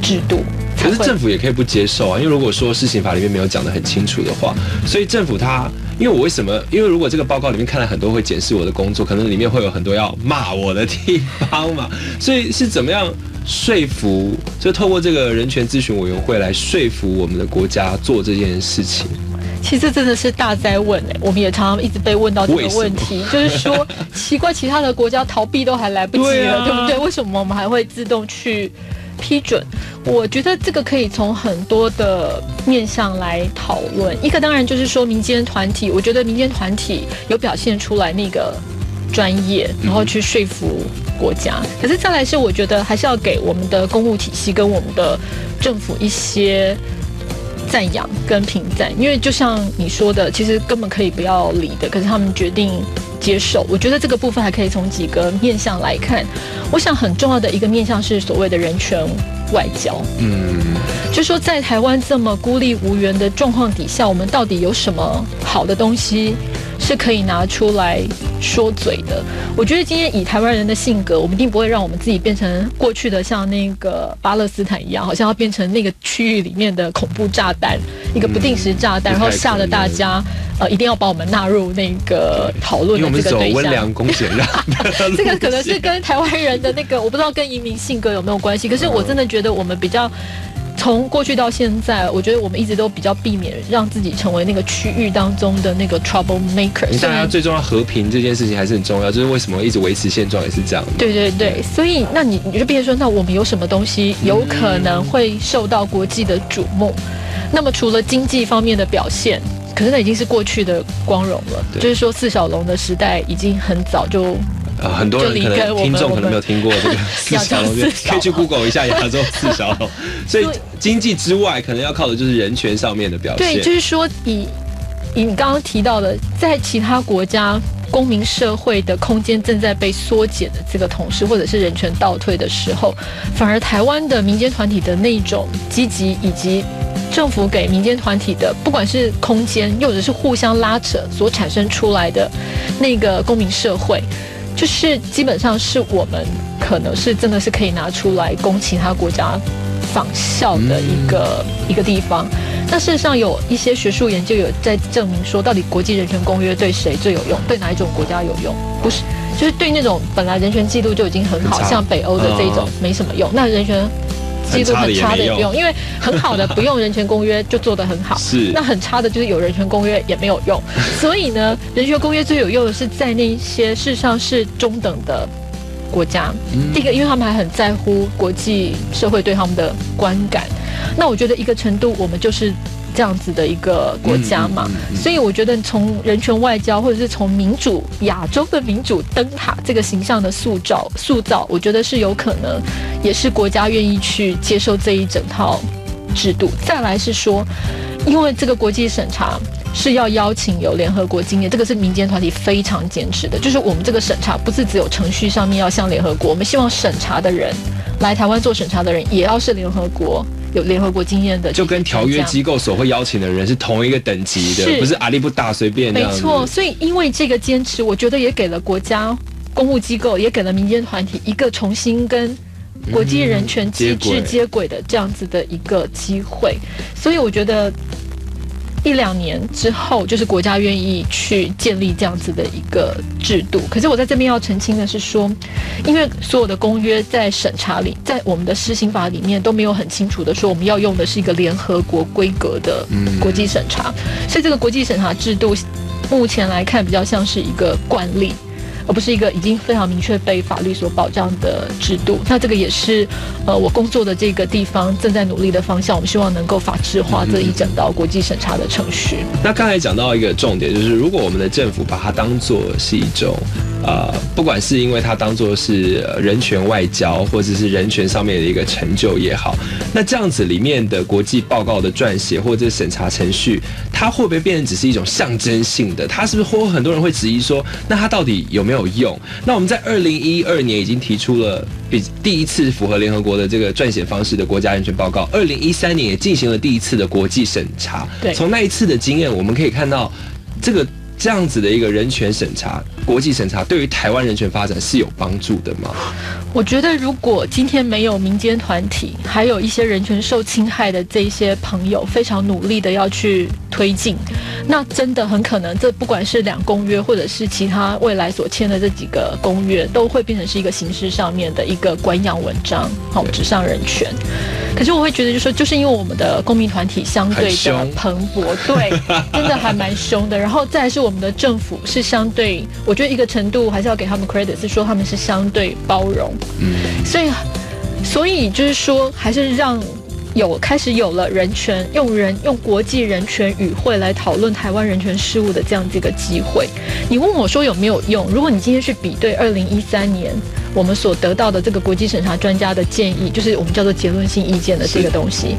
制度。可是政府也可以不接受啊，因为如果说施行法里面没有讲得很清楚的话，所以政府他，因为我为什么？因为如果这个报告里面看了很多会检视我的工作，可能里面会有很多要骂我的地方嘛。所以是怎么样说服？就透过这个人权咨询委员会来说服我们的国家做这件事情。其实真的是大灾问哎，我们也常常一直被问到这个问题，就是说奇怪，其他的国家逃避都还来不及了，对不对？为什么我们还会自动去批准？我觉得这个可以从很多的面向来讨论。一个当然就是说民间团体，我觉得民间团体有表现出来那个专业，然后去说服国家。可是再来是，我觉得还是要给我们的公务体系跟我们的政府一些。赞扬跟评赞，因为就像你说的，其实根本可以不要理的，可是他们决定接受。我觉得这个部分还可以从几个面向来看。我想很重要的一个面向是所谓的人权外交。嗯，就说在台湾这么孤立无援的状况底下，我们到底有什么好的东西？是可以拿出来说嘴的。我觉得今天以台湾人的性格，我们一定不会让我们自己变成过去的像那个巴勒斯坦一样，好像要变成那个区域里面的恐怖炸弹，一个不定时炸弹，然后吓得大家呃一定要把我们纳入那个讨论的这个对象。温良恭俭让，这个可能是跟台湾人的那个我不知道跟移民性格有没有关系。可是我真的觉得我们比较。从过去到现在，我觉得我们一直都比较避免让自己成为那个区域当中的那个 trouble maker。大家最重要和平这件事情还是很重要，就是为什么一直维持现状也是这样。对对对，所以那你你就变成说，那我们有什么东西有可能会受到国际的瞩目？那么除了经济方面的表现，可是那已经是过去的光荣了。就是说，四小龙的时代已经很早就。呃，很多人可能听众可能没有听过这个 四小龙，可以去 Google 一下亚洲四小龙。所以经济之外，可能要靠的就是人权上面的表现。对，就是说以以你刚刚提到的，在其他国家公民社会的空间正在被缩减的这个同时，或者是人权倒退的时候，反而台湾的民间团体的那种积极，以及政府给民间团体的，不管是空间，又或者是互相拉扯所产生出来的那个公民社会。就是基本上是我们可能是真的是可以拿出来供其他国家仿效的一个一个地方。那事实上有一些学术研究有在证明说，到底国际人权公约对谁最有用？对哪一种国家有用？不是，就是对那种本来人权记录就已经很好，像北欧的这种没什么用。那人权。记录很差的也不用，因为很好的 不用人权公约就做得很好。是，那很差的就是有人权公约也没有用。所以呢，人权公约最有用的是在那些事实上是中等的国家。第一个，因为他们还很在乎国际社会对他们的观感。那我觉得一个程度，我们就是。这样子的一个国家嘛，所以我觉得从人权外交，或者是从民主亚洲的民主灯塔这个形象的塑造塑造，我觉得是有可能，也是国家愿意去接受这一整套制度。再来是说，因为这个国际审查是要邀请有联合国经验，这个是民间团体非常坚持的，就是我们这个审查不是只有程序上面要向联合国，我们希望审查的人来台湾做审查的人也要是联合国。有联合国经验的，就跟条约机构所会邀请的人是同一个等级的，不是阿里不大随便。没错，所以因为这个坚持，我觉得也给了国家公务机构，也给了民间团体一个重新跟国际人权机制接轨的这样子的一个机会。所以我觉得。一两年之后，就是国家愿意去建立这样子的一个制度。可是我在这边要澄清的是说，因为所有的公约在审查里，在我们的施行法里面都没有很清楚的说，我们要用的是一个联合国规格的国际审查，所以这个国际审查制度目前来看比较像是一个惯例。而不是一个已经非常明确被法律所保障的制度。那这个也是，呃，我工作的这个地方正在努力的方向。我们希望能够法制化这一整道国际审查的程序。那刚才讲到一个重点，就是如果我们的政府把它当做是一种。呃，不管是因为它当做是人权外交，或者是人权上面的一个成就也好，那这样子里面的国际报告的撰写或者审查程序，它会不会变成只是一种象征性的？它是不是会很多人会质疑说，那它到底有没有用？那我们在二零一二年已经提出了比第一次符合联合国的这个撰写方式的国家人权报告，二零一三年也进行了第一次的国际审查。对，从那一次的经验，我们可以看到这个。这样子的一个人权审查、国际审查，对于台湾人权发展是有帮助的吗？我觉得，如果今天没有民间团体，还有一些人权受侵害的这些朋友，非常努力的要去推进，那真的很可能，这不管是两公约，或者是其他未来所签的这几个公约，都会变成是一个形式上面的一个官样文章，好，纸上人权。可是我会觉得，就说，就是因为我们的公民团体相对的蓬勃，对，真的还蛮凶的。然后再是我们的政府是相对，我觉得一个程度还是要给他们 credit，是说他们是相对包容。嗯，所以，所以就是说，还是让有开始有了人权，用人用国际人权语汇来讨论台湾人权事务的这样子一个机会。你问我说有没有用？如果你今天去比对二零一三年我们所得到的这个国际审查专家的建议，就是我们叫做结论性意见的这个东西，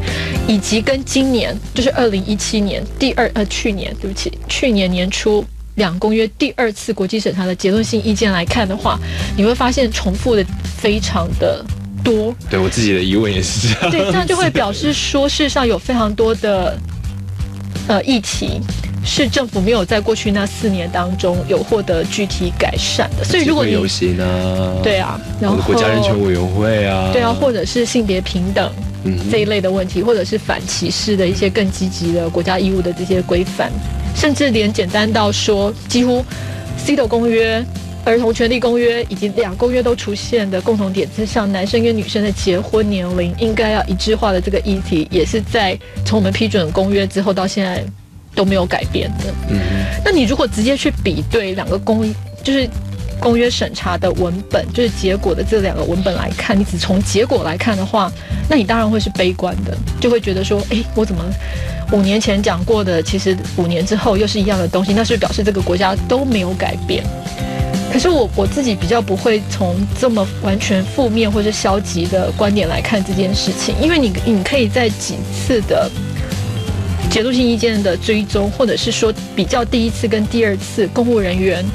以及跟今年就是二零一七年第二呃去年对不起去年年初。两公约第二次国际审查的结论性意见来看的话，你会发现重复的非常的多。对我自己的疑问也是这样。对，这样就会表示说，事实上有非常多的呃议题是政府没有在过去那四年当中有获得具体改善的。所以如果你游行啊？对啊，然后国家人权委员会啊，对啊，或者是性别平等这一类的问题，或者是反歧视的一些更积极的国家义务的这些规范。甚至连简单到说，几乎 CEDAW 公约、儿童权利公约以及两公约都出现的共同点，是像男生跟女生的结婚年龄应该要一致化的这个议题，也是在从我们批准公约之后到现在都没有改变的。嗯，那你如果直接去比对两个公，就是公约审查的文本，就是结果的这两个文本来看，你只从结果来看的话，那你当然会是悲观的，就会觉得说，哎，我怎么？五年前讲过的，其实五年之后又是一样的东西，那是表示这个国家都没有改变。可是我我自己比较不会从这么完全负面或者消极的观点来看这件事情，因为你你可以在几次的解读性意见的追踪，或者是说比较第一次跟第二次公务人员。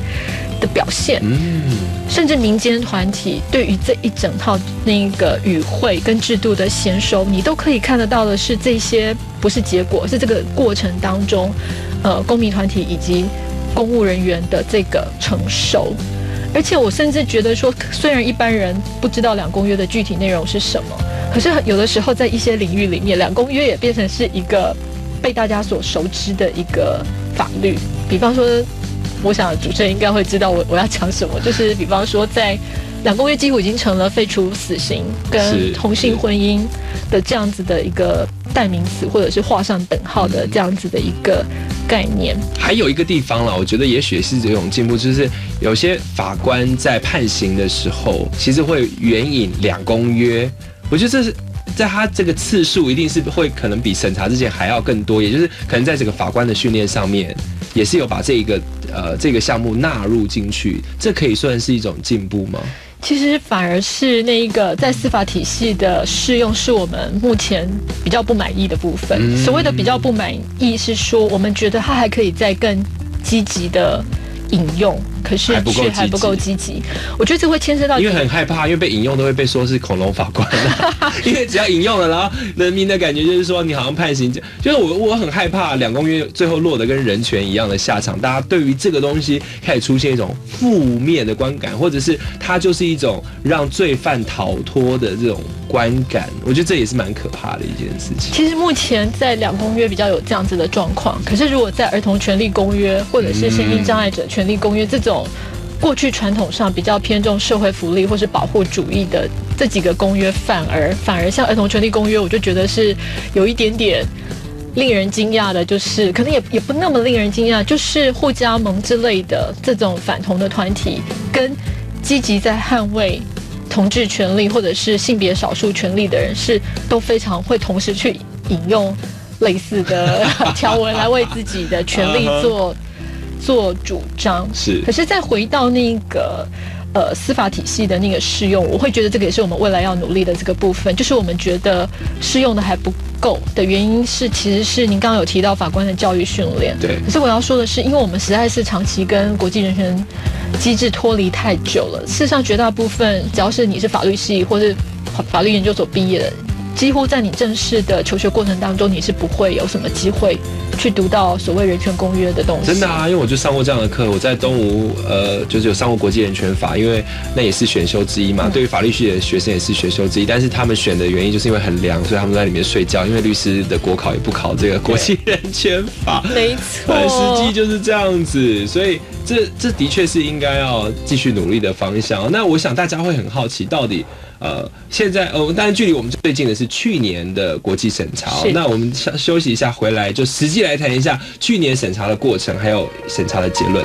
的表现，甚至民间团体对于这一整套那个与会跟制度的娴熟，你都可以看得到的是这些不是结果，是这个过程当中，呃，公民团体以及公务人员的这个成熟。而且我甚至觉得说，虽然一般人不知道两公约的具体内容是什么，可是有的时候在一些领域里面，两公约也变成是一个被大家所熟知的一个法律，比方说。我想主持人应该会知道我我要讲什么，就是比方说，在两公约几乎已经成了废除死刑跟同性婚姻的这样子的一个代名词，或者是画上等号的这样子的一个概念。还有一个地方了，我觉得也许是这种进步，就是有些法官在判刑的时候，其实会援引两公约。我觉得这是在他这个次数一定是会可能比审查之前还要更多，也就是可能在这个法官的训练上面。也是有把这一个呃这个项目纳入进去，这可以算是一种进步吗？其实反而是那一个在司法体系的适用，是我们目前比较不满意的部分。所谓的比较不满意，是说我们觉得它还可以再更积极的引用，可是还不够却还不够积极。我觉得这会牵涉到因为很害怕，因为被引用都会被说是恐龙法官、啊，因为只要引用了，然后人民的感觉就是说你好像判刑，就是我我很害怕两公约最后落得跟人权一样的下场，大家对于这个东西开始出现一种负面的观感，或者是它就是一种让罪犯逃脱的这种观感，我觉得这也是蛮可怕的一件事情。其实目前在两公约比较有这样子的状况，可是如果在儿童权利公约或者是身心障碍者权权利公约这种过去传统上比较偏重社会福利或是保护主义的这几个公约，反而反而像儿童权利公约，我就觉得是有一点点。令人惊讶的就是，可能也也不那么令人惊讶，就是互加盟之类的这种反同的团体，跟积极在捍卫同志权利或者是性别少数权利的人士，都非常会同时去引用类似的 条文来为自己的权利做做主张。是，可是再回到那个。呃，司法体系的那个适用，我会觉得这个也是我们未来要努力的这个部分。就是我们觉得适用的还不够的原因是，其实是您刚刚有提到法官的教育训练。对。可是我要说的是，因为我们实在是长期跟国际人权机制脱离太久了。事实上，绝大部分只要是你是法律系或是法律研究所毕业的。几乎在你正式的求学过程当中，你是不会有什么机会去读到所谓人权公约的东西。真的啊，因为我就上过这样的课，我在东吴呃，就是有上过国际人权法，因为那也是选修之一嘛。对于法律系的学生也是选修之一，但是他们选的原因就是因为很凉，所以他们在里面睡觉。因为律师的国考也不考这个国际人权法，没错，实际就是这样子。所以这这的确是应该要继续努力的方向。那我想大家会很好奇，到底。呃，现在呃，当然距离我们最近的是去年的国际审查。那我们休休息一下，回来就实际来谈一下去年审查的过程，还有审查的结论。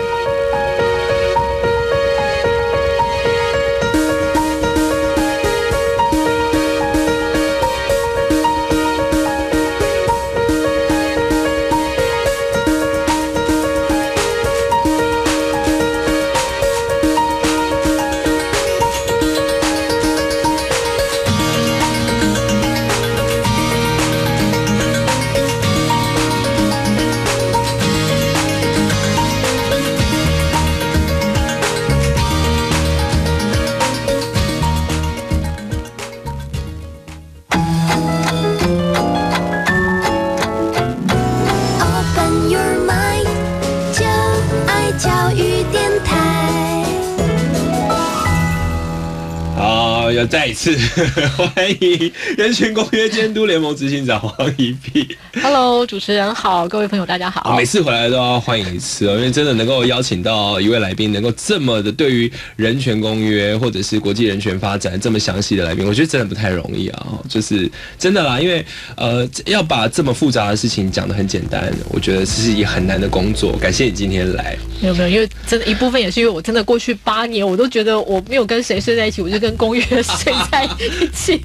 再一次 欢迎人权公约监督联盟执行长黄一碧。Hello，主持人好，各位朋友大家好。每次回来都要欢迎一次哦，因为真的能够邀请到一位来宾，能够这么的对于人权公约或者是国际人权发展这么详细的来宾，我觉得真的不太容易啊。就是真的啦，因为呃要把这么复杂的事情讲得很简单，我觉得这是一很难的工作。感谢你今天来。没有没有，因为真的一部分也是因为我真的过去八年，我都觉得我没有跟谁睡在一起，我就跟公约。睡在一起，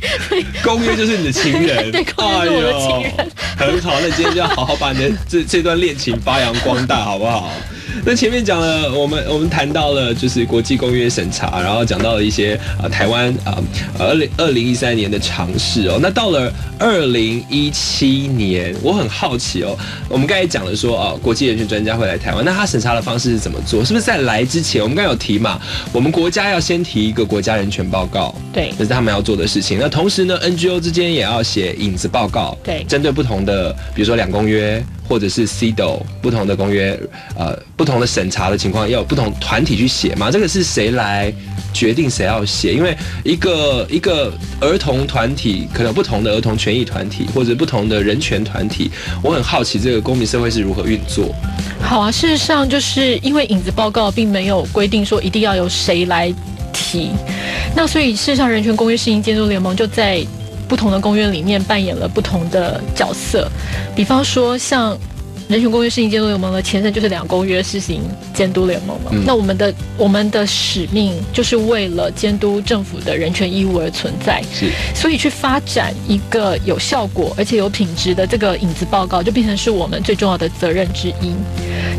公约就是你的情人，对，公约是我的情人，很好。那今天就要好好把你的这这段恋情发扬光大，好不好？那前面讲了，我们我们谈到了就是国际公约审查，然后讲到了一些啊台湾啊二零二零一三年的尝试哦。那到了二零一七年，我很好奇哦。我们刚才讲了说啊，国际人权专家会来台湾，那他审查的方式是怎么做？是不是在来之前，我们刚有提嘛？我们国家要先提一个国家人权报告，对，这是他们要做的事情。那同时呢，NGO 之间也要写影子报告，对，针对不同的，比如说两公约。或者是 CDO 不同的公约，呃，不同的审查的情况，要有不同团体去写嘛？这个是谁来决定谁要写？因为一个一个儿童团体可能不同的儿童权益团体，或者不同的人权团体，我很好奇这个公民社会是如何运作。好啊，事实上就是因为影子报告并没有规定说一定要由谁来提，那所以事实上人权公约适应监督联盟就在。不同的公约里面扮演了不同的角色，比方说像人权公约施行监督联盟的前身就是两公约施行监督联盟嘛。那我们的我们的使命就是为了监督政府的人权义务而存在，是，所以去发展一个有效果而且有品质的这个影子报告，就变成是我们最重要的责任之一。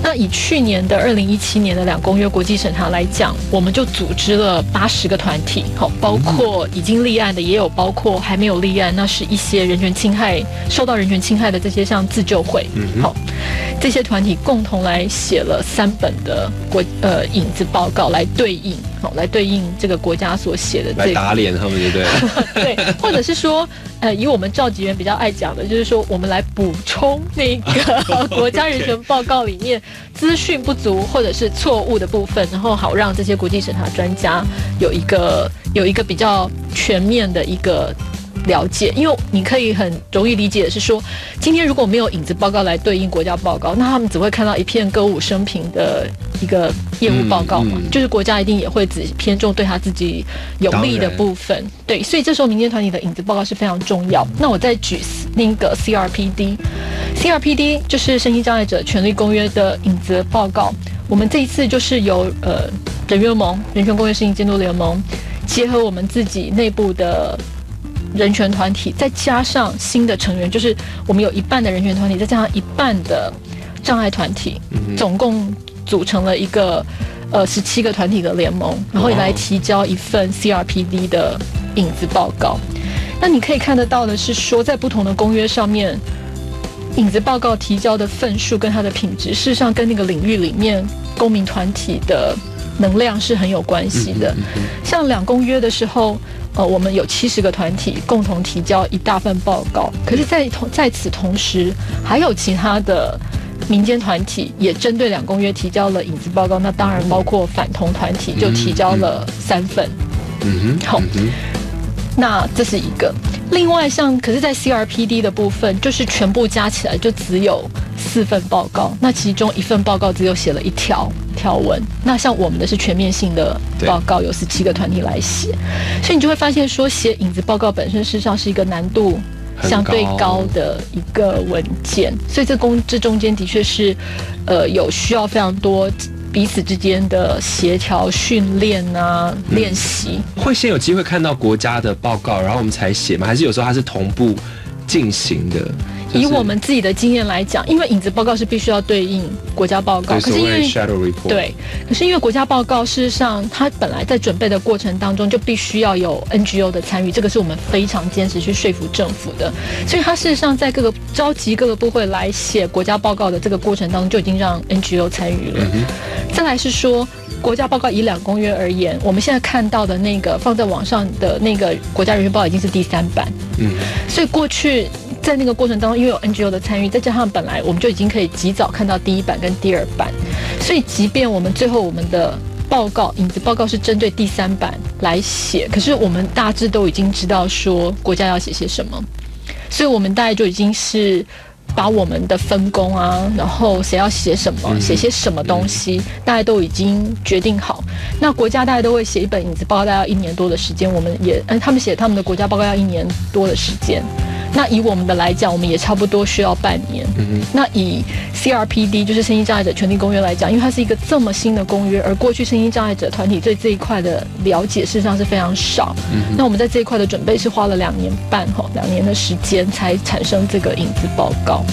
那以去年的二零一七年的两公约国际审查来讲，我们就组织了八十个团体，好，包括已经立案的，也有包括还没有立案，那是一些人权侵害受到人权侵害的这些像自救会，好，这些团体共同来写了三本的国呃影子报告来对应，好，来对应这个国家所写的这个来打脸他们，对不对？对，或者是说，呃，以我们召集人比较爱讲的，就是说，我们来补充那个 国家人权报告里面资讯不足或者是错误的部分，然后好让这些国际审查专家有一个有一个比较全面的一个。了解，因为你可以很容易理解的是说，今天如果没有影子报告来对应国家报告，那他们只会看到一片歌舞升平的一个业务报告嘛，嗯嗯就是国家一定也会只偏重对他自己有利的部分，对，所以这时候民间团体的影子报告是非常重要。那我再举那个 CRPD，CRPD 就是身心障碍者权利公约的影子报告，我们这一次就是由呃人约盟人权公约事情监督联盟结合我们自己内部的。人权团体，再加上新的成员，就是我们有一半的人权团体，再加上一半的障碍团体，总共组成了一个呃十七个团体的联盟，然后来提交一份 CRPD 的影子报告。那你可以看得到的是说，在不同的公约上面，影子报告提交的份数跟它的品质，事实上跟那个领域里面公民团体的能量是很有关系的。像两公约的时候。呃，我们有七十个团体共同提交一大份报告，可是，在同在此同时，还有其他的民间团体也针对两公约提交了影子报告。那当然包括反同团体就提交了三份。嗯哼，好，那这是一个。另外，像可是，在 CRPD 的部分，就是全部加起来就只有四份报告，那其中一份报告只有写了一条条文。那像我们的是全面性的报告，有十七个团体来写，所以你就会发现说，写影子报告本身事实上是一个难度相对高的一个文件，所以这工这中间的确是，呃，有需要非常多。彼此之间的协调训练啊，练习会先有机会看到国家的报告，然后我们才写吗？还是有时候它是同步进行的？以我们自己的经验来讲，因为影子报告是必须要对应国家报告，可是因为 shadow report 对，可是因为国家报告事实上它本来在准备的过程当中就必须要有 NGO 的参与，这个是我们非常坚持去说服政府的，所以它事实上在各个召集各个部会来写国家报告的这个过程当中就已经让 NGO 参与了。再来是说。国家报告以两公约而言，我们现在看到的那个放在网上的那个国家人权报告已经是第三版。嗯，所以过去在那个过程当中，因为有 NGO 的参与，再加上本来我们就已经可以及早看到第一版跟第二版，所以即便我们最后我们的报告影子报告是针对第三版来写，可是我们大致都已经知道说国家要写些什么，所以我们大概就已经是。把我们的分工啊，然后谁要写什么，写些什么东西，大家都已经决定好。那国家大家都会写一本影子报告，大概要一年多的时间。我们也，嗯，他们写他们的国家报告要一年多的时间。那以我们的来讲，我们也差不多需要半年。嗯那以 CRPD 就是身心障碍者权利公约来讲，因为它是一个这么新的公约，而过去身心障碍者团体对这一块的了解事实上是非常少。嗯那我们在这一块的准备是花了两年半哈，两年的时间才产生这个影子报告。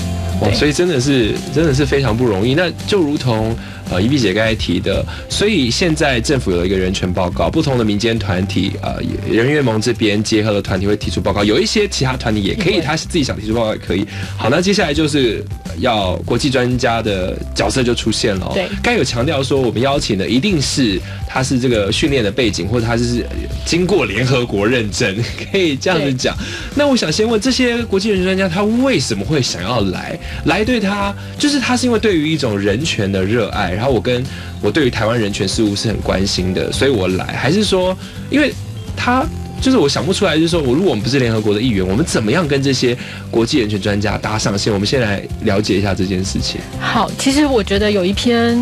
哇，所以真的是真的是非常不容易。那就如同呃，一碧姐刚才提的，所以现在政府有一个人权报告，不同的民间团体，呃，人员盟这边结合的团体会提出报告，有一些其他团体也可以，他是自己想提出报告也可以。好，那接下来就是要国际专家的角色就出现了。对，该有强调说，我们邀请的一定是他是这个训练的背景，或者他是经过联合国认证，可以这样子讲。那我想先问这些国际人权专家，他为什么会想要来？来对他，就是他是因为对于一种人权的热爱。然后我跟我对于台湾人权事务是很关心的，所以我来，还是说，因为他就是我想不出来，就是说我如果我们不是联合国的一员，我们怎么样跟这些国际人权专家搭上线？我们先来了解一下这件事情。好，其实我觉得有一篇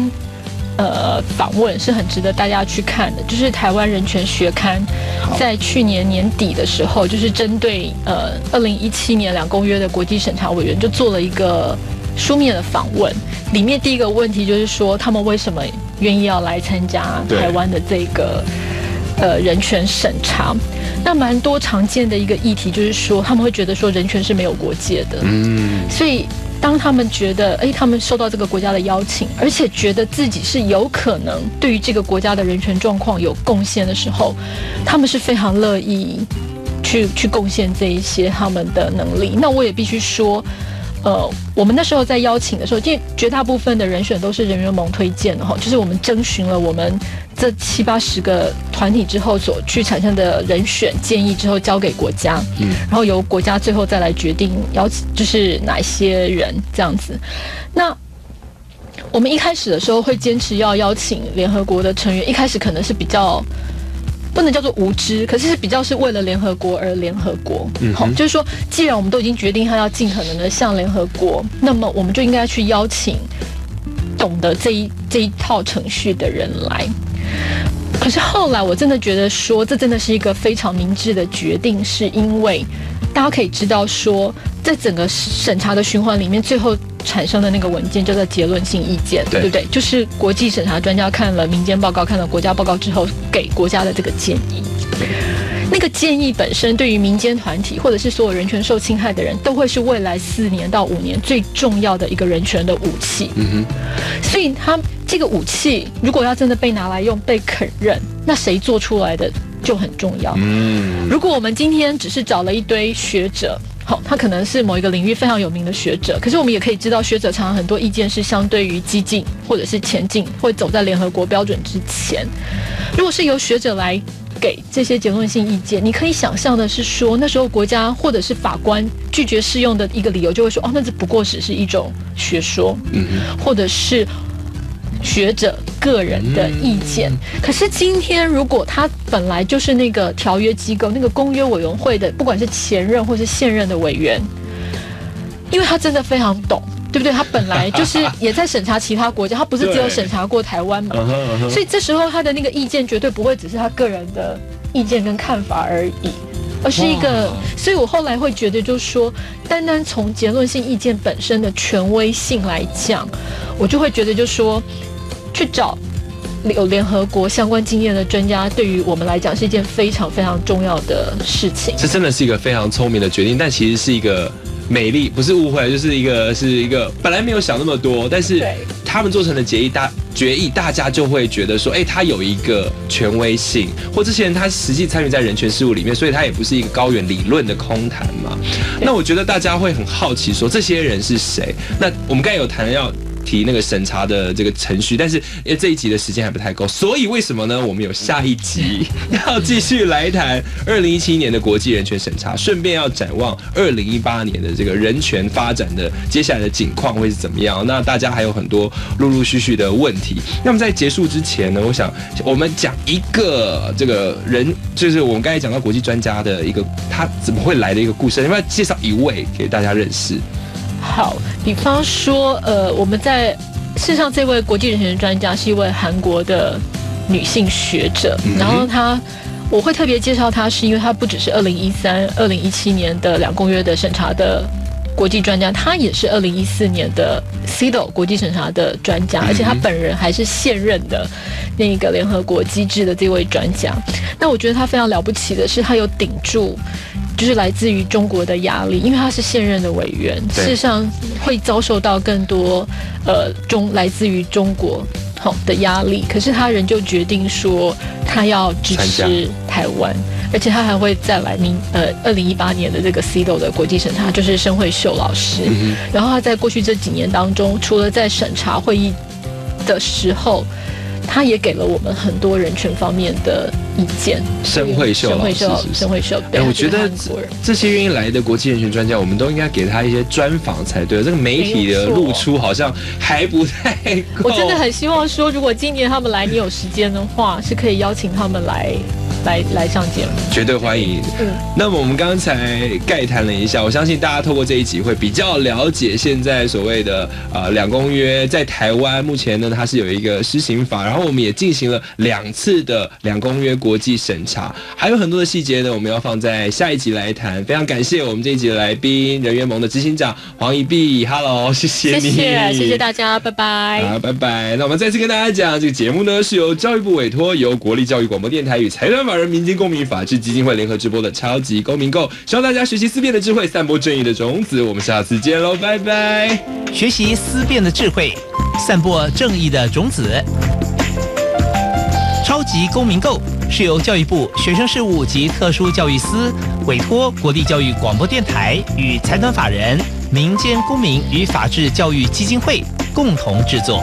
呃访问是很值得大家去看的，就是台湾人权学刊在去年年底的时候，就是针对呃二零一七年两公约的国际审查委员，就做了一个。书面的访问里面，第一个问题就是说，他们为什么愿意要来参加台湾的这个呃人权审查？那蛮多常见的一个议题就是说，他们会觉得说人权是没有国界的，嗯，所以。当他们觉得，哎，他们受到这个国家的邀请，而且觉得自己是有可能对于这个国家的人权状况有贡献的时候，他们是非常乐意去去贡献这一些他们的能力。那我也必须说。呃，我们那时候在邀请的时候，因为绝大部分的人选都是人员盟推荐的哈，就是我们征询了我们这七八十个团体之后所去产生的人选建议之后，交给国家，嗯，然后由国家最后再来决定邀请就是哪些人这样子。那我们一开始的时候会坚持要邀请联合国的成员，一开始可能是比较。不能叫做无知，可是是比较是为了联合国而联合国。嗯好，就是说，既然我们都已经决定他要尽可能的向联合国，那么我们就应该去邀请懂得这一这一套程序的人来。可是后来我真的觉得说，这真的是一个非常明智的决定，是因为大家可以知道说，在整个审查的循环里面，最后。产生的那个文件叫做结论性意见，对不对？就是国际审查专家看了民间报告、看了国家报告之后，给国家的这个建议。那个建议本身对于民间团体或者是所有人权受侵害的人都会是未来四年到五年最重要的一个人权的武器。嗯哼。所以他这个武器如果要真的被拿来用、被肯认，那谁做出来的就很重要。嗯。如果我们今天只是找了一堆学者。好，他可能是某一个领域非常有名的学者，可是我们也可以知道，学者常常很多意见是相对于激进或者是前进，会走在联合国标准之前。如果是由学者来给这些结论性意见，你可以想象的是说，那时候国家或者是法官拒绝适用的一个理由，就会说，哦，那这不过只是一种学说，嗯，或者是。学者个人的意见，可是今天如果他本来就是那个条约机构、那个公约委员会的，不管是前任或是现任的委员，因为他真的非常懂，对不对？他本来就是也在审查其他国家，他不是只有审查过台湾嘛，所以这时候他的那个意见绝对不会只是他个人的意见跟看法而已，而是一个。所以我后来会觉得，就是说，单单从结论性意见本身的权威性来讲，我就会觉得，就是说。去找有联合国相关经验的专家，对于我们来讲是一件非常非常重要的事情。这真的是一个非常聪明的决定，但其实是一个美丽，不是误会，就是一个是一个本来没有想那么多，但是他们做成的决议，大决议大家就会觉得说，哎，他有一个权威性，或这些人他实际参与在人权事务里面，所以他也不是一个高远理论的空谈嘛。那我觉得大家会很好奇说，这些人是谁？那我们刚才有谈要。提那个审查的这个程序，但是因为这一集的时间还不太够，所以为什么呢？我们有下一集 要继续来谈二零一七年的国际人权审查，顺便要展望二零一八年的这个人权发展的接下来的景况会是怎么样？那大家还有很多陆陆续续的问题。那么在结束之前呢，我想我们讲一个这个人，就是我们刚才讲到国际专家的一个他怎么会来的一个故事，要不要介绍一位给大家认识？好，比方说，呃，我们在事实上，这位国际人权专家是一位韩国的女性学者，然后她，我会特别介绍她，是因为她不只是二零一三、二零一七年的两公约的审查的国际专家，她也是二零一四年的 CEDAW 国际审查的专家，而且她本人还是现任的那个联合国机制的这位专家。那我觉得她非常了不起的是，她有顶住。就是来自于中国的压力，因为他是现任的委员，事实上会遭受到更多呃中来自于中国好的压力。可是他仍旧决定说他要支持台湾，而且他还会再来明呃二零一八年的这个 CDO 的国际审查，就是申慧秀老师。然后他在过去这几年当中，除了在审查会议的时候。他也给了我们很多人权方面的意见。申慧秀，申慧秀，申慧秀。哎，我觉得这些愿意来的国际人权专家，我们都应该给他一些专访才对。这个媒体的露出好像还不太够。我真的很希望说，如果今年他们来，你有时间的话，是可以邀请他们来。来来上节目，绝对欢迎。嗯，那么我们刚才概谈了一下，我相信大家透过这一集会比较了解现在所谓的呃两公约在台湾目前呢它是有一个施行法，然后我们也进行了两次的两公约国际审查，还有很多的细节呢我们要放在下一集来谈。非常感谢我们这一集的来宾人员盟的执行长黄一碧，Hello，谢谢你，谢谢谢谢大家，拜拜，好，拜拜。那我们再次跟大家讲，这个节目呢是由教育部委托，由国立教育广播电台与财团法。人民间公民与法治基金会联合直播的超级公民购，希望大家学习思辨的智慧，散播正义的种子。我们下次见喽，拜拜！学习思辨的智慧，散播正义的种子。超级公民购是由教育部学生事务及特殊教育司委托国立教育广播电台与财团法人民间公民与法治教育基金会共同制作。